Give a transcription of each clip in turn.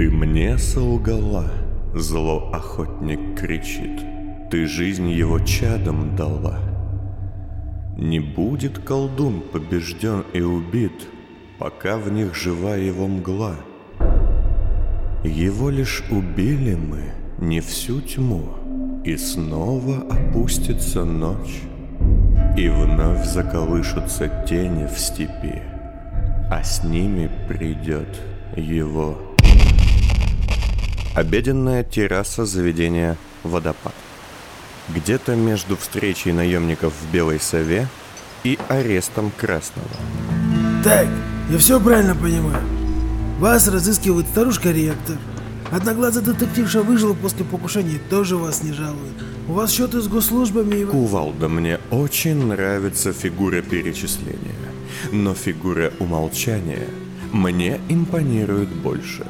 Ты мне солгала, зло охотник кричит. Ты жизнь его чадом дала. Не будет колдун побежден и убит, пока в них жива его мгла. Его лишь убили мы, не всю тьму, и снова опустится ночь, и вновь заколышутся тени в степи, а с ними придет его. Обеденная терраса заведения «Водопад». Где-то между встречей наемников в Белой Сове и арестом Красного. Так, я все правильно понимаю. Вас разыскивает старушка-ректор. Одноглазый детективша выжила после покушения тоже вас не жалует. У вас счеты с госслужбами и... Кувалда, мне очень нравится фигура перечисления. Но фигура умолчания мне импонирует больше.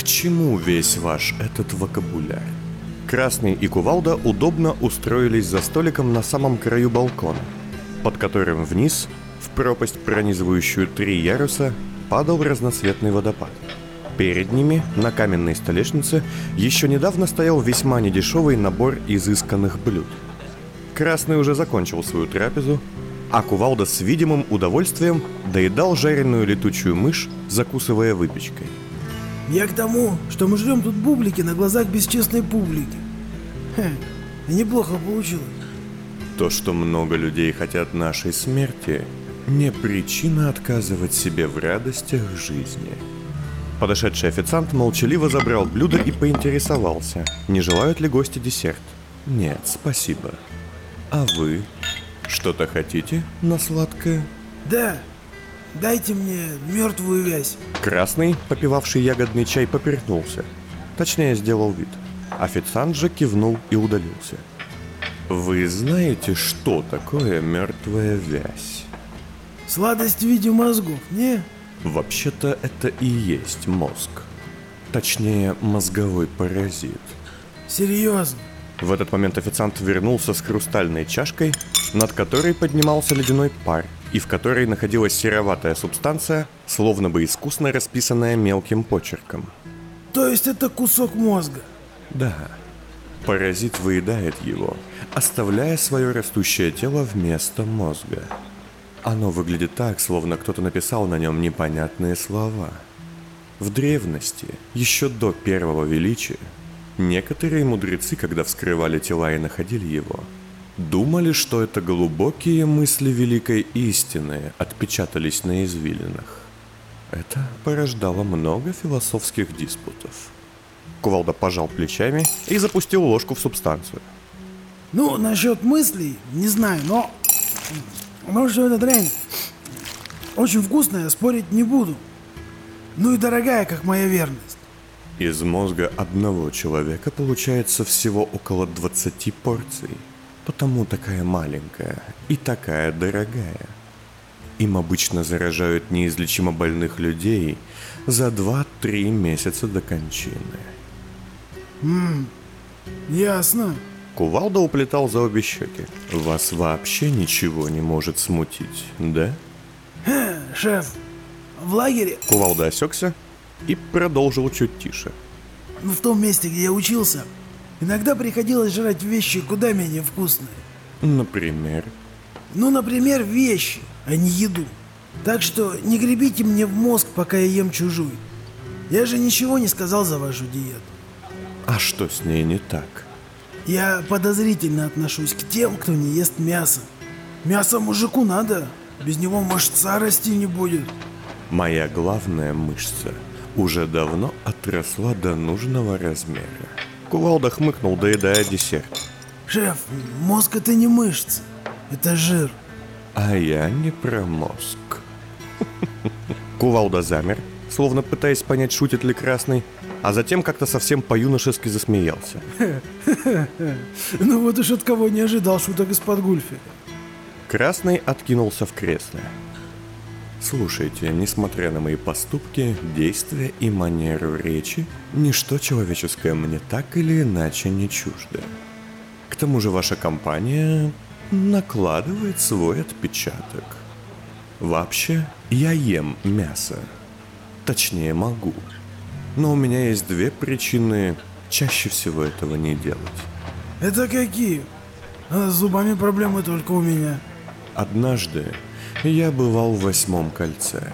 К чему весь ваш этот вокабуляр? Красный и Кувалда удобно устроились за столиком на самом краю балкона, под которым вниз, в пропасть, пронизывающую три яруса, падал разноцветный водопад. Перед ними, на каменной столешнице, еще недавно стоял весьма недешевый набор изысканных блюд. Красный уже закончил свою трапезу, а Кувалда с видимым удовольствием доедал жареную летучую мышь, закусывая выпечкой. Я к тому, что мы жрем тут бублики на глазах бесчестной публики. Хе, неплохо получилось. То, что много людей хотят нашей смерти, не причина отказывать себе в радостях жизни. Подошедший официант молчаливо забрал блюдо и поинтересовался, не желают ли гости десерт. Нет, спасибо. А вы что-то хотите на сладкое? Да, дайте мне мертвую вязь. Красный, попивавший ягодный чай, поперхнулся. Точнее, сделал вид. Официант же кивнул и удалился. Вы знаете, что такое мертвая вязь? Сладость в виде мозгов, не? Вообще-то это и есть мозг. Точнее, мозговой паразит. Серьезно? В этот момент официант вернулся с хрустальной чашкой, над которой поднимался ледяной пар, и в которой находилась сероватая субстанция, словно бы искусно расписанная мелким почерком. То есть это кусок мозга? Да. Паразит выедает его, оставляя свое растущее тело вместо мозга. Оно выглядит так, словно кто-то написал на нем непонятные слова. В древности, еще до первого величия, некоторые мудрецы, когда вскрывали тела и находили его, думали, что это глубокие мысли великой истины отпечатались на извилинах. Это порождало много философских диспутов. Кувалда пожал плечами и запустил ложку в субстанцию. Ну, насчет мыслей, не знаю, но может, что эта дрянь очень вкусная, спорить не буду. Ну и дорогая, как моя верность. Из мозга одного человека получается всего около 20 порций. Потому такая маленькая и такая дорогая. Им обычно заражают неизлечимо больных людей за 2-3 месяца до кончины. Ммм, ясно. Кувалда уплетал за обе щеки. Вас вообще ничего не может смутить, да? Хе, шеф, в лагере, Кувалда осекся и продолжил чуть тише. в том месте, где я учился, иногда приходилось жрать вещи куда менее вкусные. Например, Ну, например, вещи, а не еду. Так что не гребите мне в мозг, пока я ем чужую. Я же ничего не сказал за вашу диету. а что с ней не так? Я подозрительно отношусь к тем, кто не ест мясо. Мясо мужику надо, без него мышца расти не будет. Моя главная мышца уже давно отросла до нужного размера. Кувалда хмыкнул, доедая десерт. Шеф, мозг это не мышца, это жир. А я не про мозг. Кувалда замер, словно пытаясь понять, шутит ли Красный, а затем как-то совсем по-юношески засмеялся. Ну вот уж от кого не ожидал шуток из-под гульфи. Красный откинулся в кресле. Слушайте, несмотря на мои поступки, действия и манеру речи, ничто человеческое мне так или иначе не чуждо. К тому же ваша компания накладывает свой отпечаток. Вообще, я ем мясо. Точнее, могу. Но у меня есть две причины чаще всего этого не делать. Это какие? А с зубами проблемы только у меня. Однажды я бывал в восьмом кольце,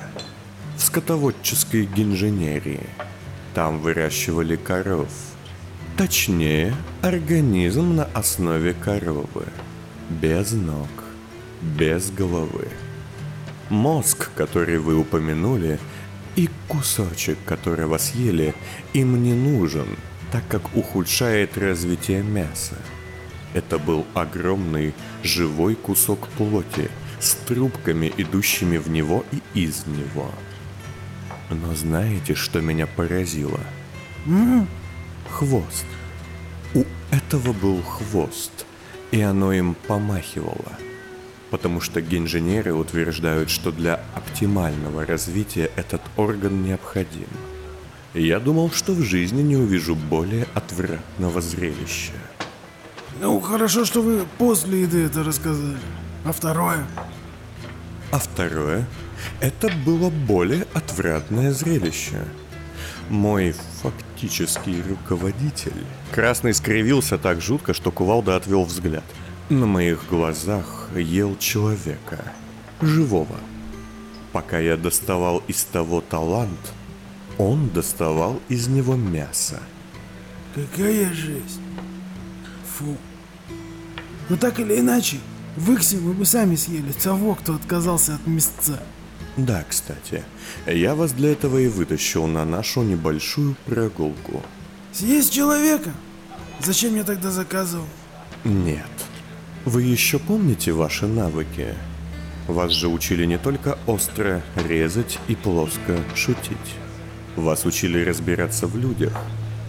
в скотоводческой инженерии. Там выращивали коров. Точнее, организм на основе коровы. Без ног, без головы. Мозг, который вы упомянули, и кусочек, которого съели, им не нужен, так как ухудшает развитие мяса. Это был огромный живой кусок плоти с трубками, идущими в него и из него. Но знаете, что меня поразило? Хвост. У этого был хвост, и оно им помахивало. Потому что генженеры утверждают, что для оптимального развития этот орган необходим. Я думал, что в жизни не увижу более отвратного зрелища. Ну, хорошо, что вы после еды это рассказали. А второе? А второе, это было более отвратное зрелище. Мой фактический руководитель. Красный скривился так жутко, что кувалда отвел взгляд. На моих глазах ел человека. Живого. Пока я доставал из того талант, он доставал из него мясо. Какая жесть. Фу. Но так или иначе, в Иксе мы бы сами съели того, кто отказался от мясца. Да, кстати, я вас для этого и вытащил на нашу небольшую прогулку. Съесть человека? Зачем я тогда заказывал? Нет. Вы еще помните ваши навыки? Вас же учили не только остро резать и плоско шутить. Вас учили разбираться в людях,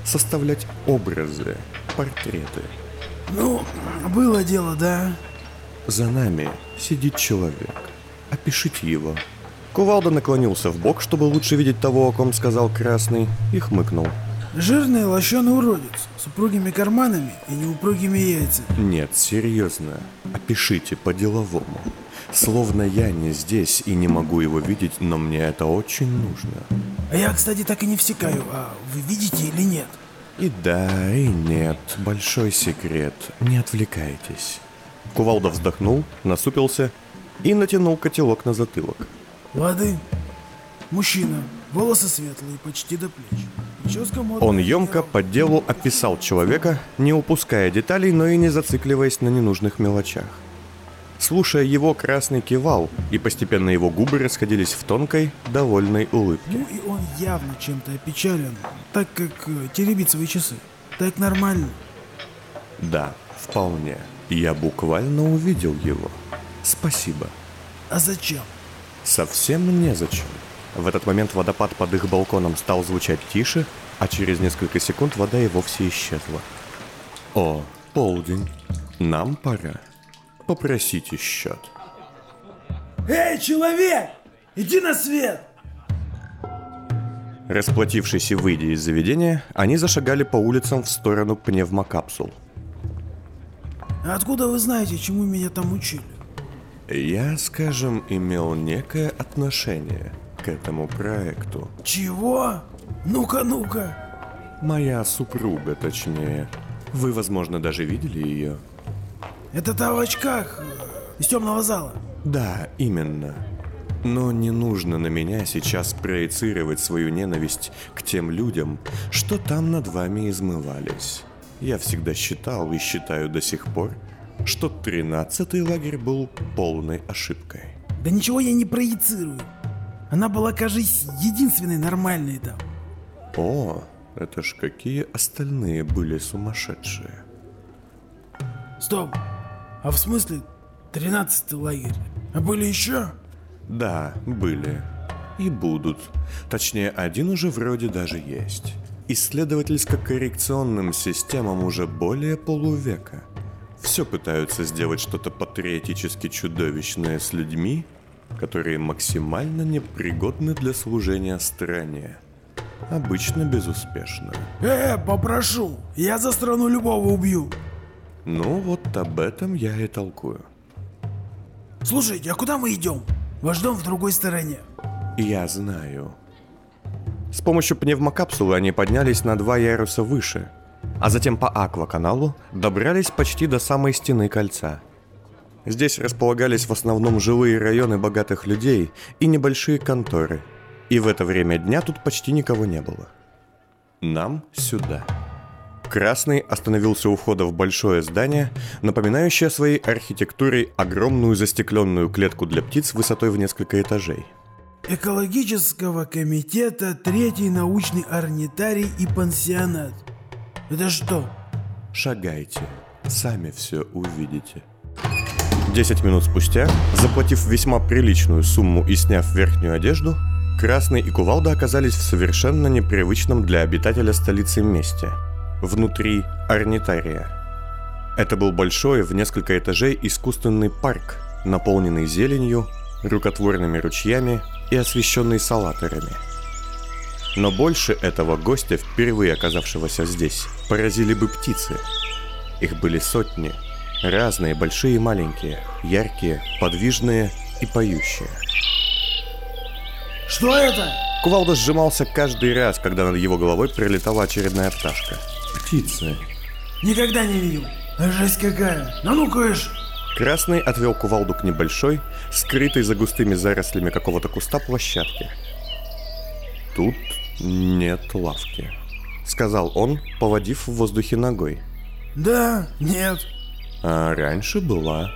составлять образы, портреты. Ну, было дело, да. За нами сидит человек. Опишите его. Кувалда наклонился в бок, чтобы лучше видеть того, о ком сказал Красный, и хмыкнул. Жирный лощеный уродец с упругими карманами и неупругими яйцами. Нет, серьезно. Опишите по-деловому. Словно я не здесь и не могу его видеть, но мне это очень нужно. А я, кстати, так и не всекаю, а вы видите или нет? И да, и нет. Большой секрет. Не отвлекайтесь. Кувалда вздохнул, насупился и натянул котелок на затылок. Воды. Мужчина. Волосы светлые, почти до плеч. Он емко по делу описал человека, не упуская деталей, но и не зацикливаясь на ненужных мелочах. Слушая его, Красный кивал, и постепенно его губы расходились в тонкой, довольной улыбке. Ну и он явно чем-то опечален, так как э, теребит свои часы. Так нормально. Да, вполне. Я буквально увидел его. Спасибо. А зачем? Совсем незачем. В этот момент водопад под их балконом стал звучать тише, а через несколько секунд вода и вовсе исчезла. О, полдень. Нам пора. Попросите счет. Эй, человек! Иди на свет! Расплатившись и выйдя из заведения, они зашагали по улицам в сторону пневмокапсул. Откуда вы знаете, чему меня там учили? Я, скажем, имел некое отношение к этому проекту. Чего? Ну-ка, ну-ка. Моя супруга, точнее. Вы, возможно, даже видели ее. Это та в очках э, из темного зала. Да, именно. Но не нужно на меня сейчас проецировать свою ненависть к тем людям, что там над вами измывались. Я всегда считал и считаю до сих пор, что тринадцатый лагерь был полной ошибкой. Да ничего я не проецирую. Она была, кажись, единственной нормальной там. О, это ж какие остальные были сумасшедшие. Стоп. А в смысле тринадцатый лагерь? А были еще? Да, были. И будут. Точнее, один уже вроде даже есть. Исследовательско-коррекционным системам уже более полувека. Все пытаются сделать что-то патриотически чудовищное с людьми, которые максимально непригодны для служения стране. Обычно безуспешно. Э, попрошу. Я за страну любого убью. Ну вот об этом я и толкую. Слушайте, а куда мы идем? Ваш дом в другой стороне. Я знаю. С помощью пневмокапсулы они поднялись на два яруса выше, а затем по акваканалу добрались почти до самой стены кольца. Здесь располагались в основном жилые районы богатых людей и небольшие конторы, и в это время дня тут почти никого не было. Нам сюда. Красный остановился у входа в большое здание, напоминающее своей архитектурой огромную застекленную клетку для птиц высотой в несколько этажей. Экологического комитета, третий научный орнитарий и пансионат. Это что? Шагайте, сами все увидите. Десять минут спустя, заплатив весьма приличную сумму и сняв верхнюю одежду, Красный и Кувалда оказались в совершенно непривычном для обитателя столицы месте – внутри орнитария. Это был большой в несколько этажей искусственный парк, наполненный зеленью, рукотворными ручьями и освещенный салаторами. Но больше этого гостя, впервые оказавшегося здесь, поразили бы птицы. Их были сотни, разные, большие и маленькие, яркие, подвижные и поющие. Что это? Кувалда сжимался каждый раз, когда над его головой прилетала очередная пташка – птицы. Никогда не видел. Жесть какая. Ну ну кыш. Красный отвел кувалду к небольшой, скрытой за густыми зарослями какого-то куста площадке. Тут нет лавки, сказал он, поводив в воздухе ногой. Да, нет. А раньше была.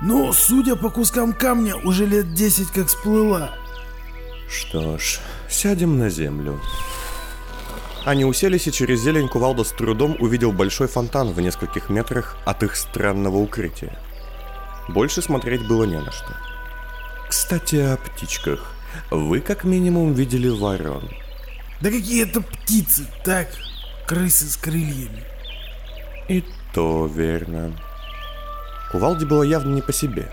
Ну, судя по кускам камня, уже лет десять как всплыла. Что ж, сядем на землю. Они уселись, и через зелень кувалда с трудом увидел большой фонтан в нескольких метрах от их странного укрытия. Больше смотреть было не на что. Кстати, о птичках. Вы как минимум видели ворон. Да какие это птицы, так? Крысы с крыльями. И то верно. Кувалде было явно не по себе.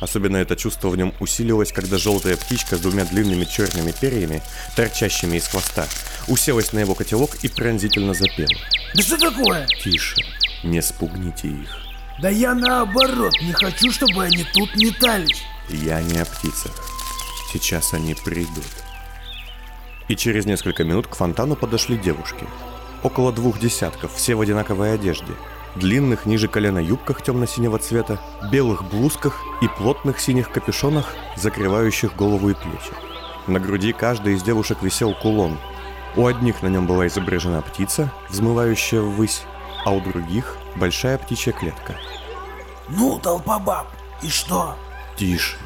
Особенно это чувство в нем усилилось, когда желтая птичка с двумя длинными черными перьями, торчащими из хвоста, уселась на его котелок и пронзительно запела. Да что такое? Тише, не спугните их. Да я наоборот, не хочу, чтобы они тут метались. Я не о птицах. Сейчас они придут. И через несколько минут к фонтану подошли девушки. Около двух десятков, все в одинаковой одежде. Длинных ниже колена юбках темно-синего цвета, белых блузках и плотных синих капюшонах, закрывающих голову и плечи. На груди каждой из девушек висел кулон, у одних на нем была изображена птица, взмывающая ввысь, а у других – большая птичья клетка. Ну, толпа баб, и что? Тише.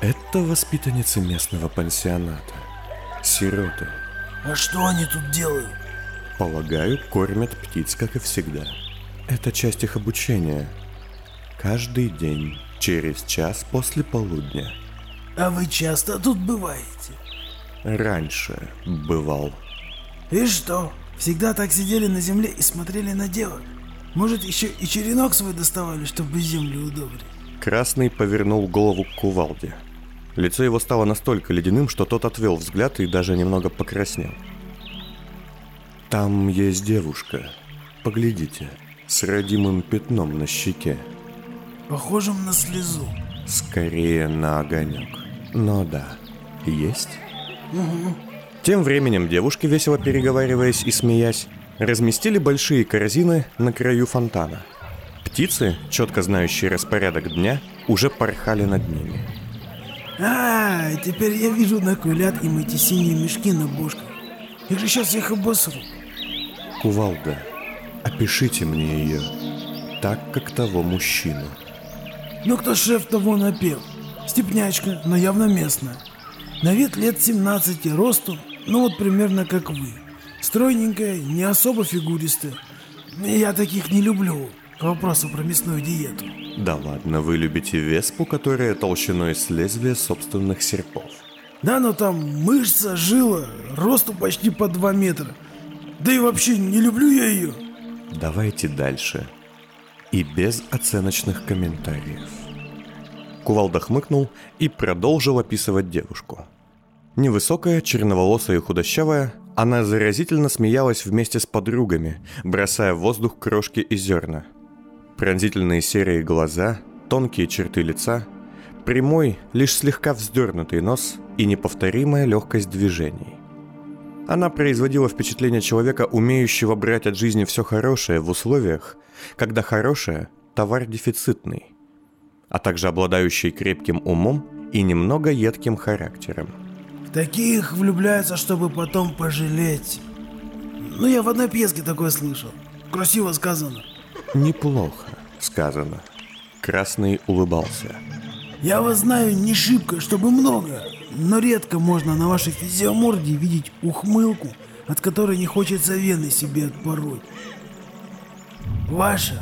Это воспитанницы местного пансионата. Сироты. А что они тут делают? Полагаю, кормят птиц, как и всегда. Это часть их обучения. Каждый день, через час после полудня. А вы часто тут бываете? Раньше бывал. И что? Всегда так сидели на земле и смотрели на девок? Может, еще и черенок свой доставали, чтобы землю удобрить? Красный повернул голову к кувалде. Лицо его стало настолько ледяным, что тот отвел взгляд и даже немного покраснел. «Там есть девушка. Поглядите, с родимым пятном на щеке. Похожим на слезу. Скорее на огонек. Но да, есть?» Угу. Тем временем девушки, весело переговариваясь и смеясь, разместили большие корзины на краю фонтана. Птицы, четко знающие распорядок дня, уже порхали над ними. А, теперь я вижу накулят им эти синие мешки на бошках. Их же сейчас их обосру. Кувалда, опишите мне ее, так, как того мужчину. Ну кто шеф того напел? Степнячка, но явно местная. На вид лет 17 росту, ну вот примерно как вы. Стройненькая, не особо фигуристая. Я таких не люблю. К вопросу про мясную диету. Да ладно, вы любите веспу, которая толщиной с лезвия собственных серпов. Да, но там мышца, жила, росту почти по 2 метра. Да и вообще не люблю я ее. Давайте дальше. И без оценочных комментариев. Кувалда хмыкнул и продолжил описывать девушку. Невысокая, черноволосая и худощавая, она заразительно смеялась вместе с подругами, бросая в воздух крошки и зерна. Пронзительные серые глаза, тонкие черты лица, прямой, лишь слегка вздернутый нос и неповторимая легкость движений. Она производила впечатление человека, умеющего брать от жизни все хорошее в условиях, когда хорошее – товар дефицитный, а также обладающий крепким умом и немного едким характером. Таких влюбляются, чтобы потом пожалеть. Ну, я в одной пьеске такое слышал. Красиво сказано. Неплохо сказано. Красный улыбался. Я вас знаю не шибко, чтобы много, но редко можно на вашей физиоморде видеть ухмылку, от которой не хочется вены себе отпороть. Ваша.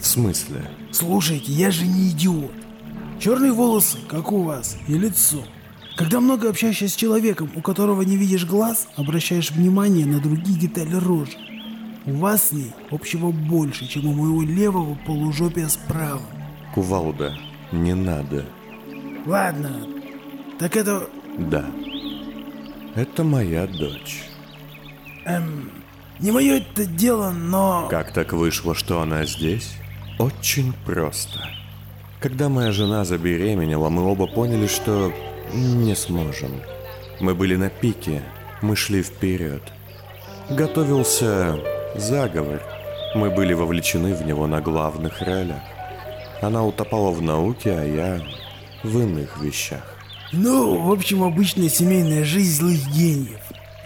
В смысле? Слушайте, я же не идиот. Черные волосы, как у вас, и лицо. Когда много общаешься с человеком, у которого не видишь глаз, обращаешь внимание на другие детали рожи. У вас с ней общего больше, чем у моего левого полужопия справа. Кувалда, не надо. Ладно, так это... Да. Это моя дочь. Эм, не мое это дело, но... Как так вышло, что она здесь? Очень просто. Когда моя жена забеременела, мы оба поняли, что не сможем. Мы были на пике, мы шли вперед. Готовился заговор. Мы были вовлечены в него на главных ролях. Она утопала в науке, а я в иных вещах. Ну, в общем, обычная семейная жизнь злых гениев.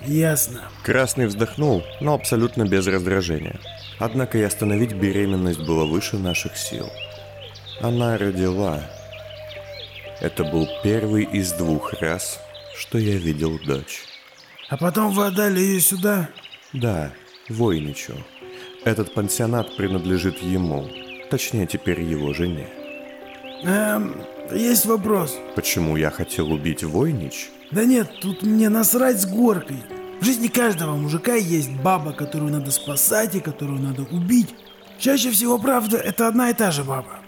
Ясно. Красный вздохнул, но абсолютно без раздражения. Однако и остановить беременность было выше наших сил. Она родила. Это был первый из двух раз, что я видел дочь. А потом вы отдали ее сюда? Да, Войничу. Этот пансионат принадлежит ему, точнее теперь его жене. Эм, есть вопрос. Почему я хотел убить Войнич? Да нет, тут мне насрать с горкой. В жизни каждого мужика есть баба, которую надо спасать и которую надо убить. Чаще всего, правда, это одна и та же баба.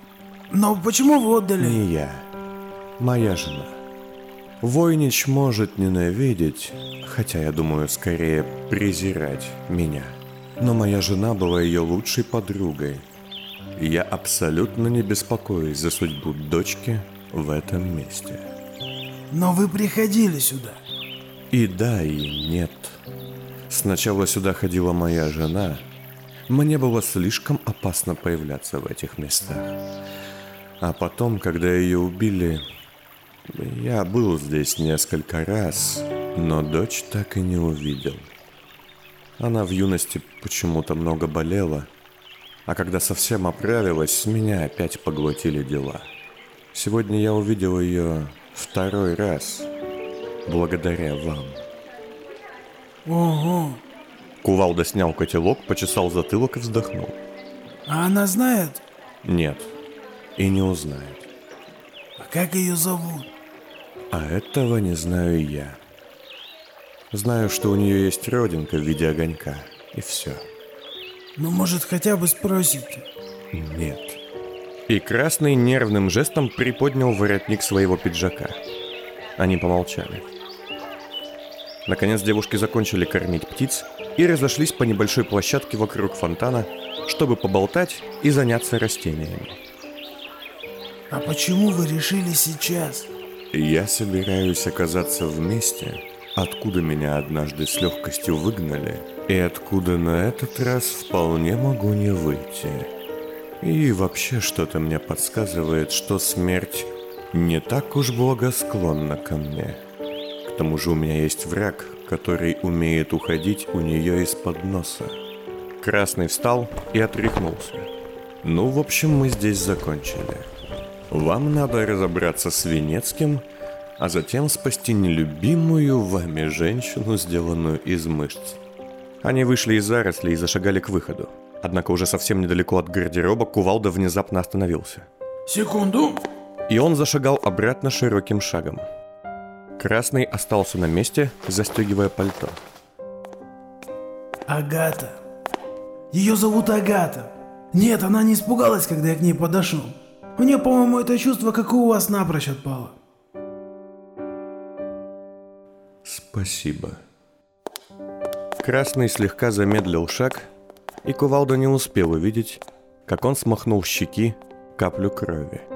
Но почему вы отдали... Не я. Моя жена. Войнич может ненавидеть, хотя я думаю, скорее презирать меня. Но моя жена была ее лучшей подругой. И я абсолютно не беспокоюсь за судьбу дочки в этом месте. Но вы приходили сюда. И да, и нет. Сначала сюда ходила моя жена. Мне было слишком опасно появляться в этих местах. А потом, когда ее убили, я был здесь несколько раз, но дочь так и не увидел. Она в юности почему-то много болела, а когда совсем оправилась, меня опять поглотили дела. Сегодня я увидел ее второй раз, благодаря вам. Ого. Кувалда снял котелок, почесал затылок и вздохнул. А она знает? Нет, и не узнает. А как ее зовут? А этого не знаю я. Знаю, что у нее есть родинка в виде огонька, и все. Ну, может, хотя бы спросите. Нет. И Красный нервным жестом приподнял воротник своего пиджака. Они помолчали. Наконец девушки закончили кормить птиц и разошлись по небольшой площадке вокруг фонтана, чтобы поболтать и заняться растениями. А почему вы решили сейчас? Я собираюсь оказаться в месте, откуда меня однажды с легкостью выгнали, и откуда на этот раз вполне могу не выйти. И вообще что-то мне подсказывает, что смерть не так уж благосклонна ко мне. К тому же у меня есть враг, который умеет уходить у нее из-под носа. Красный встал и отряхнулся. Ну, в общем, мы здесь закончили. Вам надо разобраться с Венецким, а затем спасти нелюбимую вами женщину, сделанную из мышц. Они вышли из зарослей и зашагали к выходу. Однако уже совсем недалеко от гардероба Кувалда внезапно остановился. Секунду. И он зашагал обратно широким шагом. Красный остался на месте, застегивая пальто. Агата. Ее зовут Агата. Нет, она не испугалась, когда я к ней подошел. У нее, по-моему, это чувство, как у вас, напрочь отпало. Спасибо. Красный слегка замедлил шаг, и Кувалда не успел увидеть, как он смахнул щеки каплю крови.